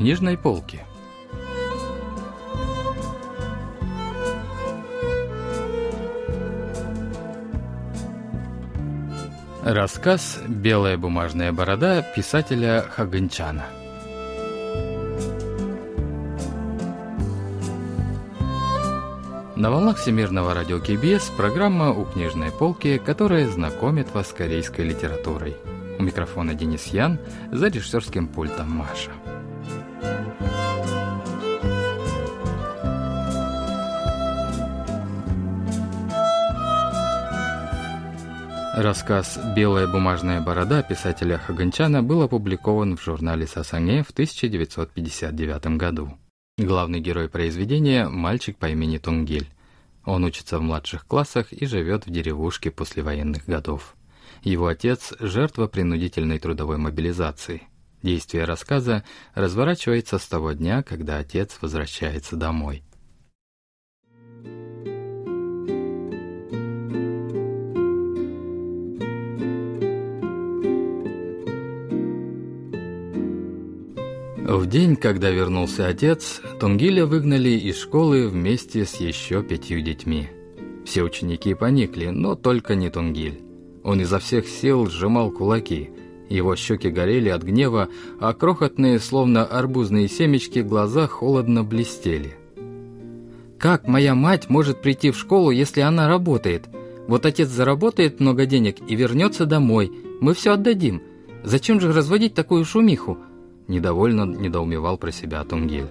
книжной полки. Рассказ «Белая бумажная борода» писателя Хаганчана. На волнах Всемирного радио КБС программа «У книжной полки», которая знакомит вас с корейской литературой. У микрофона Денис Ян, за режиссерским пультом Маша. Рассказ «Белая бумажная борода» писателя Хаганчана был опубликован в журнале «Сасанге» в 1959 году. Главный герой произведения – мальчик по имени Тунгиль. Он учится в младших классах и живет в деревушке послевоенных годов. Его отец – жертва принудительной трудовой мобилизации. Действие рассказа разворачивается с того дня, когда отец возвращается домой – В день, когда вернулся отец, Тунгиля выгнали из школы вместе с еще пятью детьми. Все ученики поникли, но только не Тунгиль. Он изо всех сил сжимал кулаки. Его щеки горели от гнева, а крохотные, словно арбузные семечки, глаза холодно блестели. «Как моя мать может прийти в школу, если она работает? Вот отец заработает много денег и вернется домой. Мы все отдадим. Зачем же разводить такую шумиху?» Недовольно недоумевал про себя Тунгиль.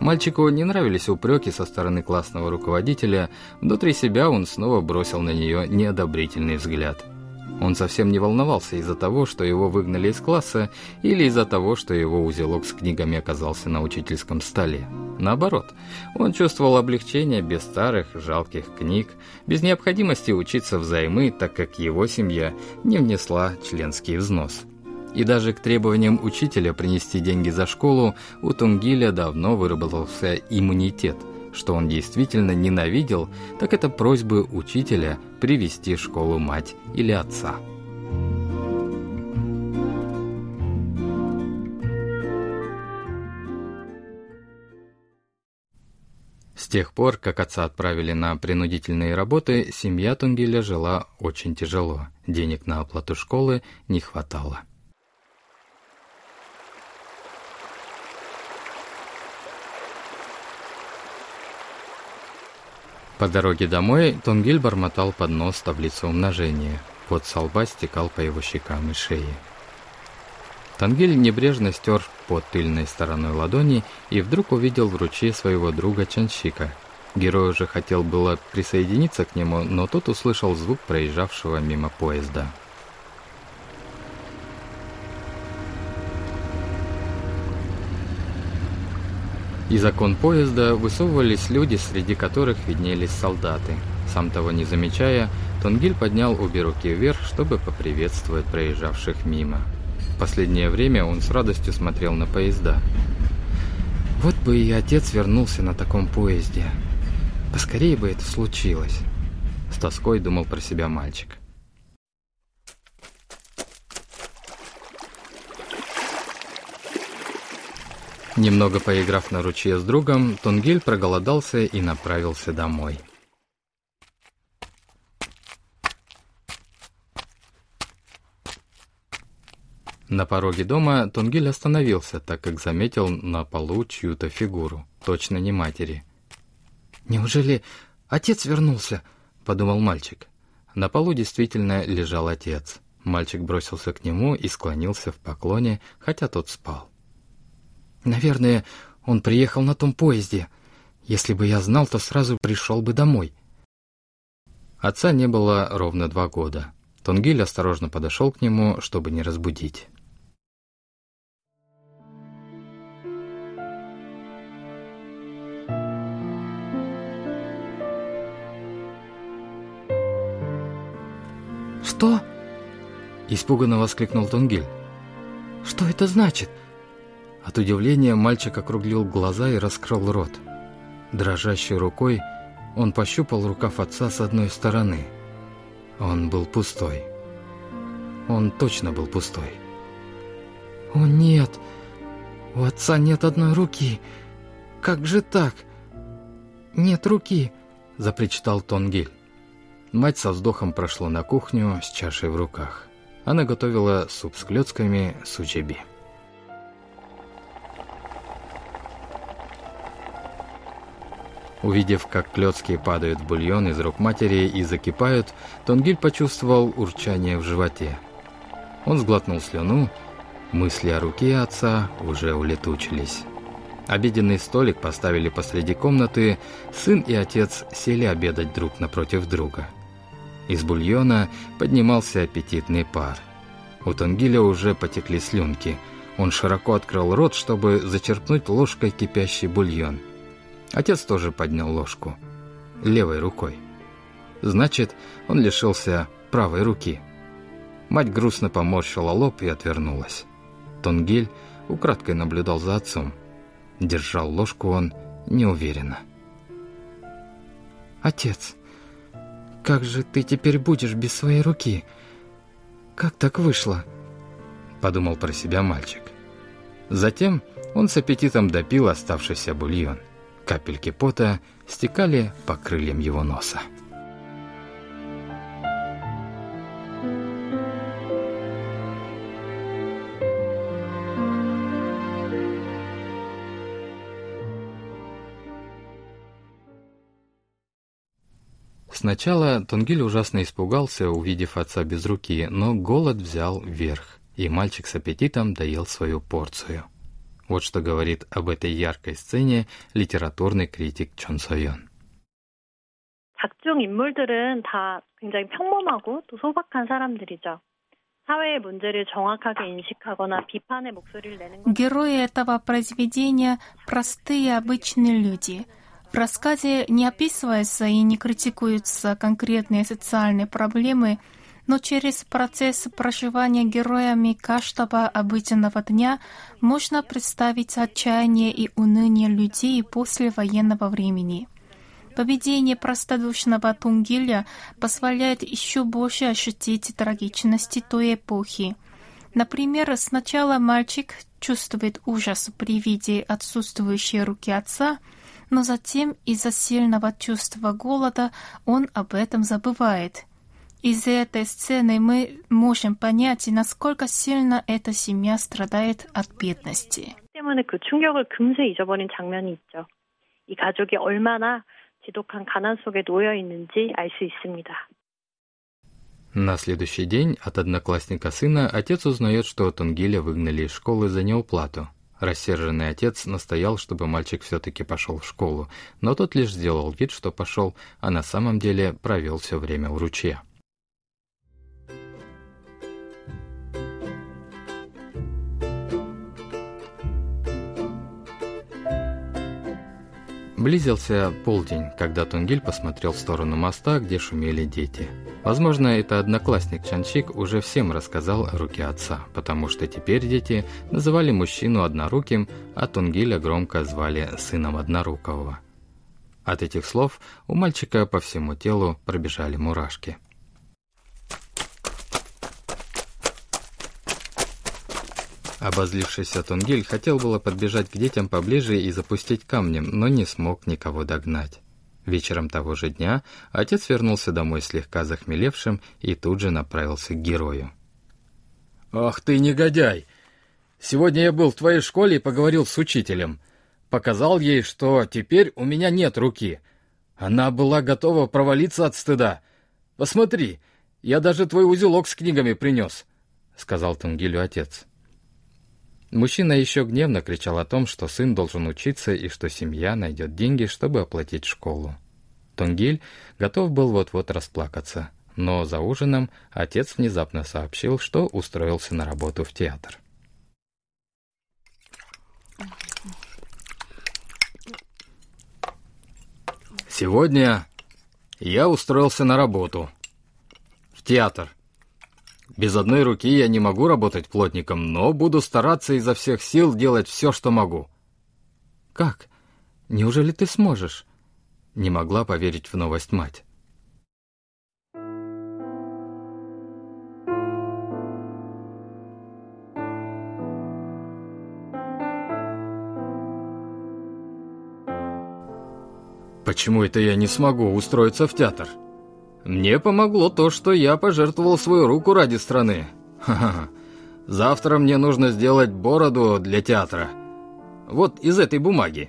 Мальчику не нравились упреки со стороны классного руководителя, внутри себя он снова бросил на нее неодобрительный взгляд. Он совсем не волновался из-за того, что его выгнали из класса, или из-за того, что его узелок с книгами оказался на учительском столе. Наоборот, он чувствовал облегчение без старых, жалких книг, без необходимости учиться взаймы, так как его семья не внесла членский взнос. И даже к требованиям учителя принести деньги за школу у Тунгиля давно выработался иммунитет. Что он действительно ненавидел, так это просьбы учителя привести в школу мать или отца. С тех пор, как отца отправили на принудительные работы, семья Тунгиля жила очень тяжело. Денег на оплату школы не хватало. По дороге домой Тунгиль бормотал под нос таблицу умножения. Пот со лба стекал по его щекам и шее. Тангиль небрежно стер под тыльной стороной ладони и вдруг увидел в ручье своего друга Чанщика. Герой уже хотел было присоединиться к нему, но тот услышал звук проезжавшего мимо поезда. Из окон поезда высовывались люди, среди которых виднелись солдаты. Сам того не замечая, Тунгиль поднял обе руки вверх, чтобы поприветствовать проезжавших мимо. В последнее время он с радостью смотрел на поезда. «Вот бы и отец вернулся на таком поезде. Поскорее бы это случилось», — с тоской думал про себя мальчик. Немного поиграв на ручье с другом, Тунгиль проголодался и направился домой. На пороге дома Тунгиль остановился, так как заметил на полу чью-то фигуру, точно не матери. «Неужели отец вернулся?» — подумал мальчик. На полу действительно лежал отец. Мальчик бросился к нему и склонился в поклоне, хотя тот спал. Наверное, он приехал на том поезде. Если бы я знал, то сразу пришел бы домой. Отца не было ровно два года. Тунгиль осторожно подошел к нему, чтобы не разбудить. «Что?» – испуганно воскликнул Тунгиль. «Что это значит?» От удивления мальчик округлил глаза и раскрыл рот. Дрожащей рукой он пощупал рукав отца с одной стороны. Он был пустой. Он точно был пустой. «О, нет! «У отца нет одной руки. Как же так? Нет руки!» — запричитал Тонгиль. Мать со вздохом прошла на кухню с чашей в руках. Она готовила суп с клетками сучеби. Увидев, как клетки падают в бульон из рук матери и закипают, Тонгиль почувствовал урчание в животе. Он сглотнул слюну, мысли о руке отца уже улетучились. Обеденный столик поставили посреди комнаты, сын и отец сели обедать друг напротив друга. Из бульона поднимался аппетитный пар. У Тангиля уже потекли слюнки. Он широко открыл рот, чтобы зачерпнуть ложкой кипящий бульон. Отец тоже поднял ложку. Левой рукой. Значит, он лишился правой руки. Мать грустно поморщила лоб и отвернулась. Тонгиль украдкой наблюдал за отцом. Держал ложку он неуверенно. «Отец, как же ты теперь будешь без своей руки? Как так вышло?» Подумал про себя мальчик. Затем он с аппетитом допил оставшийся бульон. Капельки пота стекали по крыльям его носа. Сначала Тунгиль ужасно испугался, увидев отца без руки, но голод взял верх, и мальчик с аппетитом доел свою порцию. Вот что говорит об этой яркой сцене литературный критик Чон Сойон. 작중 인물들은 다 굉장히 평범하고 또 소박한 사람들이죠. 사회의 문제를 정확하게 인식하거나 비판의 목소리를 내는 Герои этого произведения – простые обычные люди – в рассказе не описываются и не критикуются конкретные социальные проблемы, но через процесс проживания героями каждого обыденного дня можно представить отчаяние и уныние людей после военного времени. Поведение простодушного Тунгиля позволяет еще больше ощутить трагичность той эпохи. Например, сначала мальчик чувствует ужас при виде отсутствующей руки отца – но затем из-за сильного чувства голода он об этом забывает. Из этой сцены мы можем понять, насколько сильно эта семья страдает от бедности. 때문에 그 충격을 금세 잊어버린 장면이 있죠. 이 가족이 얼마나 지독한 가난 속에 놓여 있는지 알 수 있습니다. На следующий день от одноклассника сына отец узнает, что Тунгиля выгнали из школы за неуплату. Рассерженный отец настоял, чтобы мальчик все-таки пошел в школу, но тот лишь сделал вид, что пошел, а на самом деле провел все время у ручья. Близился полдень, когда Тунгиль посмотрел в сторону моста, где шумели дети. Возможно, это одноклассник Чанчик уже всем рассказал о руке отца, потому что теперь дети называли мужчину одноруким, а Тунгиля громко звали сыном однорукого. От этих слов у мальчика по всему телу пробежали мурашки. Обозлившийся Тунгиль хотел было подбежать к детям поближе и запустить камнем, но не смог никого догнать. Вечером того же дня отец вернулся домой слегка захмелевшим и тут же направился к герою. «Ах ты негодяй! Сегодня я был в твоей школе и поговорил с учителем. Показал ей, что теперь у меня нет руки. Она была готова провалиться от стыда. Посмотри, я даже твой узелок с книгами принес», — сказал Тунгилю отец. Мужчина еще гневно кричал о том, что сын должен учиться и что семья найдет деньги, чтобы оплатить школу. Тонгиль готов был вот-вот расплакаться, но за ужином отец внезапно сообщил, что устроился на работу в театр. «Сегодня я устроился на работу. В театр. Без одной руки я не могу работать плотником, но буду стараться изо всех сил делать все, что могу». «Как? Неужели ты сможешь?» Не могла поверить в новость мать. «Почему это я не смогу устроиться в театр?» Мне помогло то, что я пожертвовал свою руку ради страны. Ха-ха. Завтра мне нужно сделать бороду для театра. Вот из этой бумаги.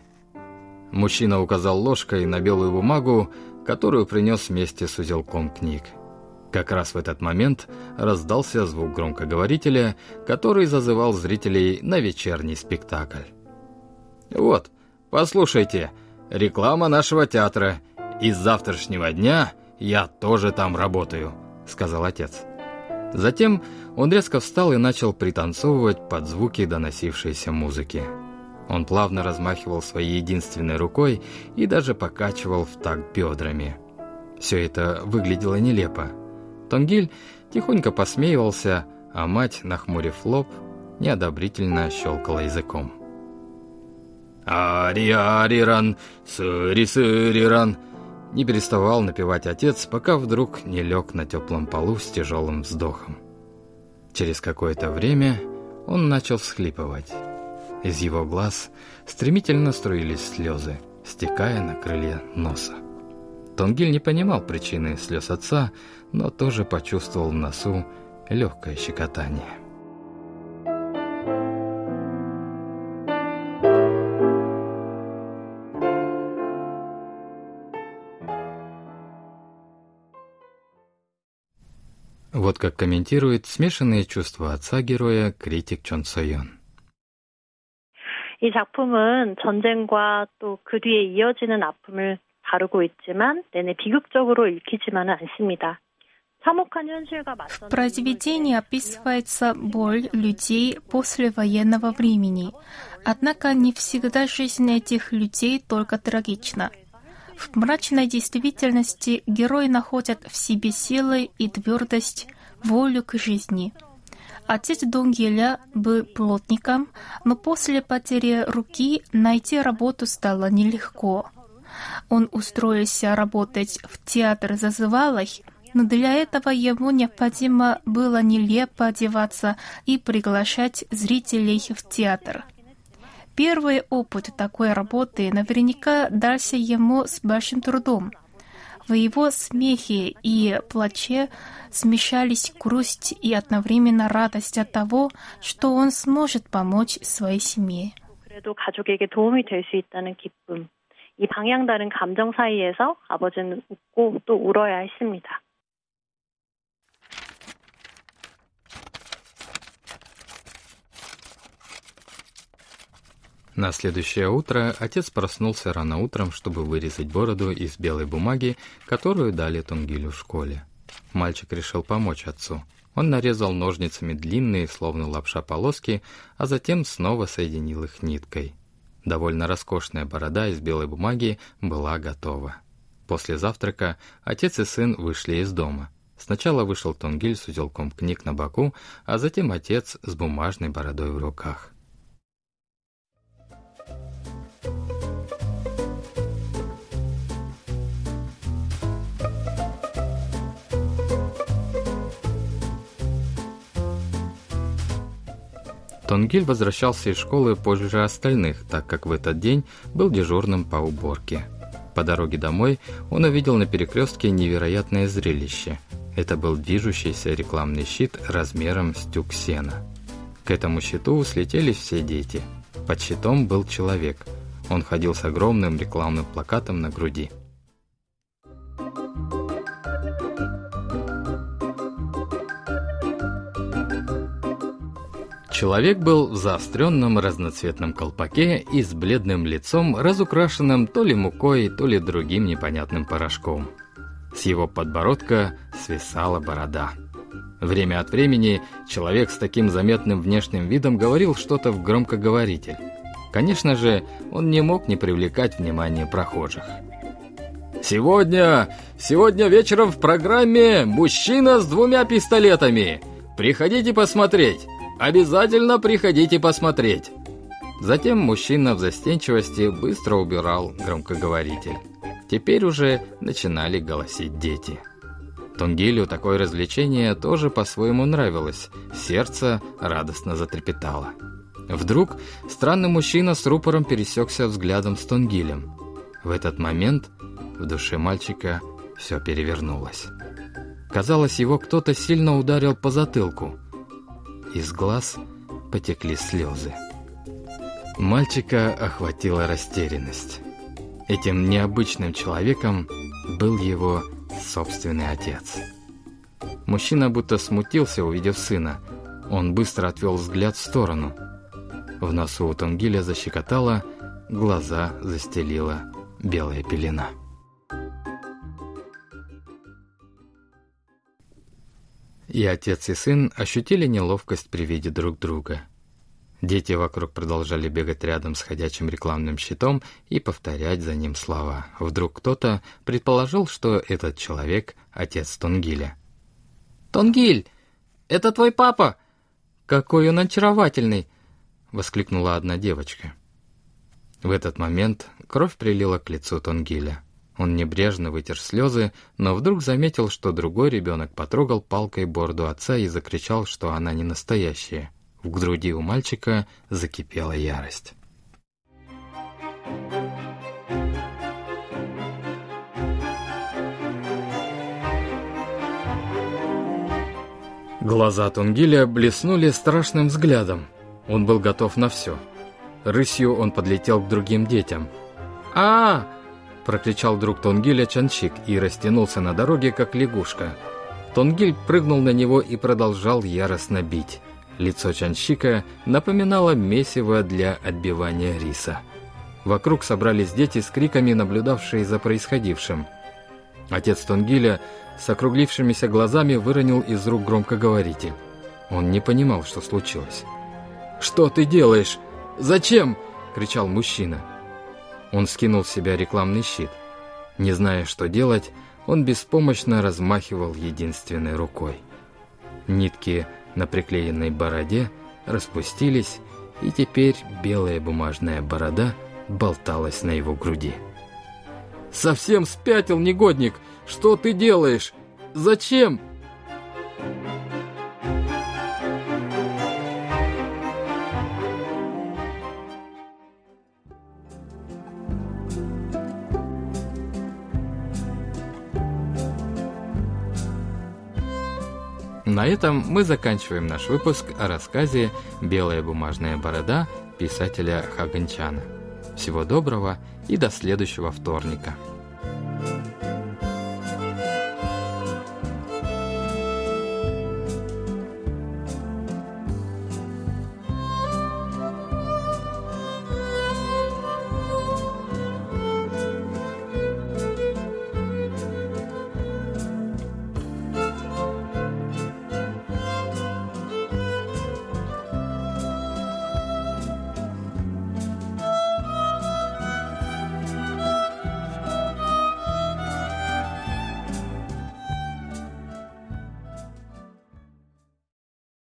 Мужчина указал ложкой на белую бумагу, которую принес вместе с узелком книг. Как раз в этот момент раздался звук громкоговорителя, который зазывал зрителей на вечерний спектакль. «Вот, послушайте, реклама нашего театра. Из завтрашнего дня я тоже там работаю», — сказал отец. Затем он резко встал и начал пританцовывать под звуки доносившейся музыки. Он плавно размахивал своей единственной рукой и даже покачивал в такт бедрами. Все это выглядело нелепо. Тонгиль тихонько посмеивался, а мать, нахмурив лоб, неодобрительно щелкала языком. «Ари-ариран, сыри-сыриран!» Не переставал напевать отец, пока вдруг не лег на теплом полу с тяжелым вздохом. Через какое-то время он начал всхлипывать. Из его глаз стремительно струились слезы, стекая на крылья носа. Тонгиль не понимал причины слез отца, но тоже почувствовал в носу легкое щекотание. Вот как комментирует смешанные чувства отца героя критик Чон Сойон. 이 작품은 전쟁과 또 그 뒤에 이어지는 아픔을 다루고 있지만 내내 비극적으로 읽히지만은 않습니다. В произведении описывается боль людей после военного времени, однако не всегда жизнь этих людей только трагична. В мрачной действительности герои находят в себе силы и твердость, волю к жизни – Отец Донгеля был плотником, но после потери руки найти работу стало нелегко. Он устроился работать в театр зазывалых, но для этого ему необходимо было нелепо одеваться и приглашать зрителей в театр. Первый опыт такой работы наверняка дался ему с большим трудом – в его смехе и плаче смешались грусть и одновременно радость от того, что он сможет помочь своей семье. 그래도 가족에게 도움이 될 수 있다는 기쁨. 이 방향 다른 감정 사이에서 아버지는 웃고 또 울어야 했습니다. На следующее утро отец проснулся рано утром, чтобы вырезать бороду из белой бумаги, которую дали Тунгилю в школе. Мальчик решил помочь отцу. Он нарезал ножницами длинные, словно лапша полоски, а затем снова соединил их ниткой. Довольно роскошная борода из белой бумаги была готова. После завтрака отец и сын вышли из дома. Сначала вышел Тунгиль с узелком книг на боку, а затем отец с бумажной бородой в руках. Тонгиль возвращался из школы позже остальных, так как в этот день был дежурным по уборке. По дороге домой он увидел на перекрестке невероятное зрелище. Это был движущийся рекламный щит размером с тюк сена. К этому щиту слетелись все дети. Под щитом был человек. Он ходил с огромным рекламным плакатом на груди. Человек был в заостренном разноцветном колпаке и с бледным лицом, разукрашенным то ли мукой, то ли другим непонятным порошком. С его подбородка свисала борода. Время от времени человек с таким заметным внешним видом говорил что-то в громкоговоритель. Конечно же, он не мог не привлекать внимание прохожих. «Сегодня, сегодня вечером в программе «Мужчина с двумя пистолетами». Приходите посмотреть. Обязательно приходите посмотреть!» Затем мужчина в застенчивости быстро убирал громкоговоритель. Теперь уже начинали голосить дети. Тунгилю такое развлечение тоже по-своему нравилось. Сердце радостно затрепетало. Вдруг странный мужчина с рупором пересекся взглядом с Тунгилем. В этот момент В душе мальчика все перевернулось. Казалось, его кто-то сильно ударил по затылку. Из глаз потекли слезы. Мальчика охватила растерянность. Этим необычным человеком был его собственный отец. Мужчина будто смутился, увидев сына. Он быстро отвел взгляд в сторону. В носу у Тунгиля защекотало, глаза застелила белая пелена. И отец и сын ощутили неловкость при виде друг друга. Дети вокруг продолжали бегать рядом с ходячим рекламным щитом и повторять за ним слова. Вдруг кто-то предположил, что этот человек — отец Тонгиля. «Тонгиль, это твой папа! Какой он очаровательный!» — воскликнула одна девочка. В этот момент кровь прилила к лицу Тонгиля. Он небрежно вытер слезы, но вдруг заметил, что другой ребенок потрогал палкой борду отца и закричал, что она не настоящая. В груди у мальчика закипела ярость. Глаза Тунгиля блеснули страшным взглядом. Он был готов на все. Рысью он подлетел к другим детям. а, прокричал друг Тонгиля Чанчик и растянулся на дороге, как лягушка. Тонгиль прыгнул на него и продолжал яростно бить. Лицо Чанчика напоминало месиво для отбивания риса. Вокруг собрались дети с криками, наблюдавшие за происходившим. Отец Тонгиля с округлившимися глазами выронил из рук громкоговоритель. Он не понимал, что случилось. «Что ты делаешь? Зачем?» — кричал мужчина. Он скинул с себя рекламный щит. Не зная, что делать, он беспомощно размахивал единственной рукой. Нитки на приклеенной бороде распустились, и теперь белая бумажная борода болталась на его груди. «Совсем спятил, негодник! Что ты делаешь? Зачем?» На этом мы заканчиваем наш выпуск о рассказе «Белая бумажная борода» писателя Хаганчана. Всего доброго и до следующего вторника.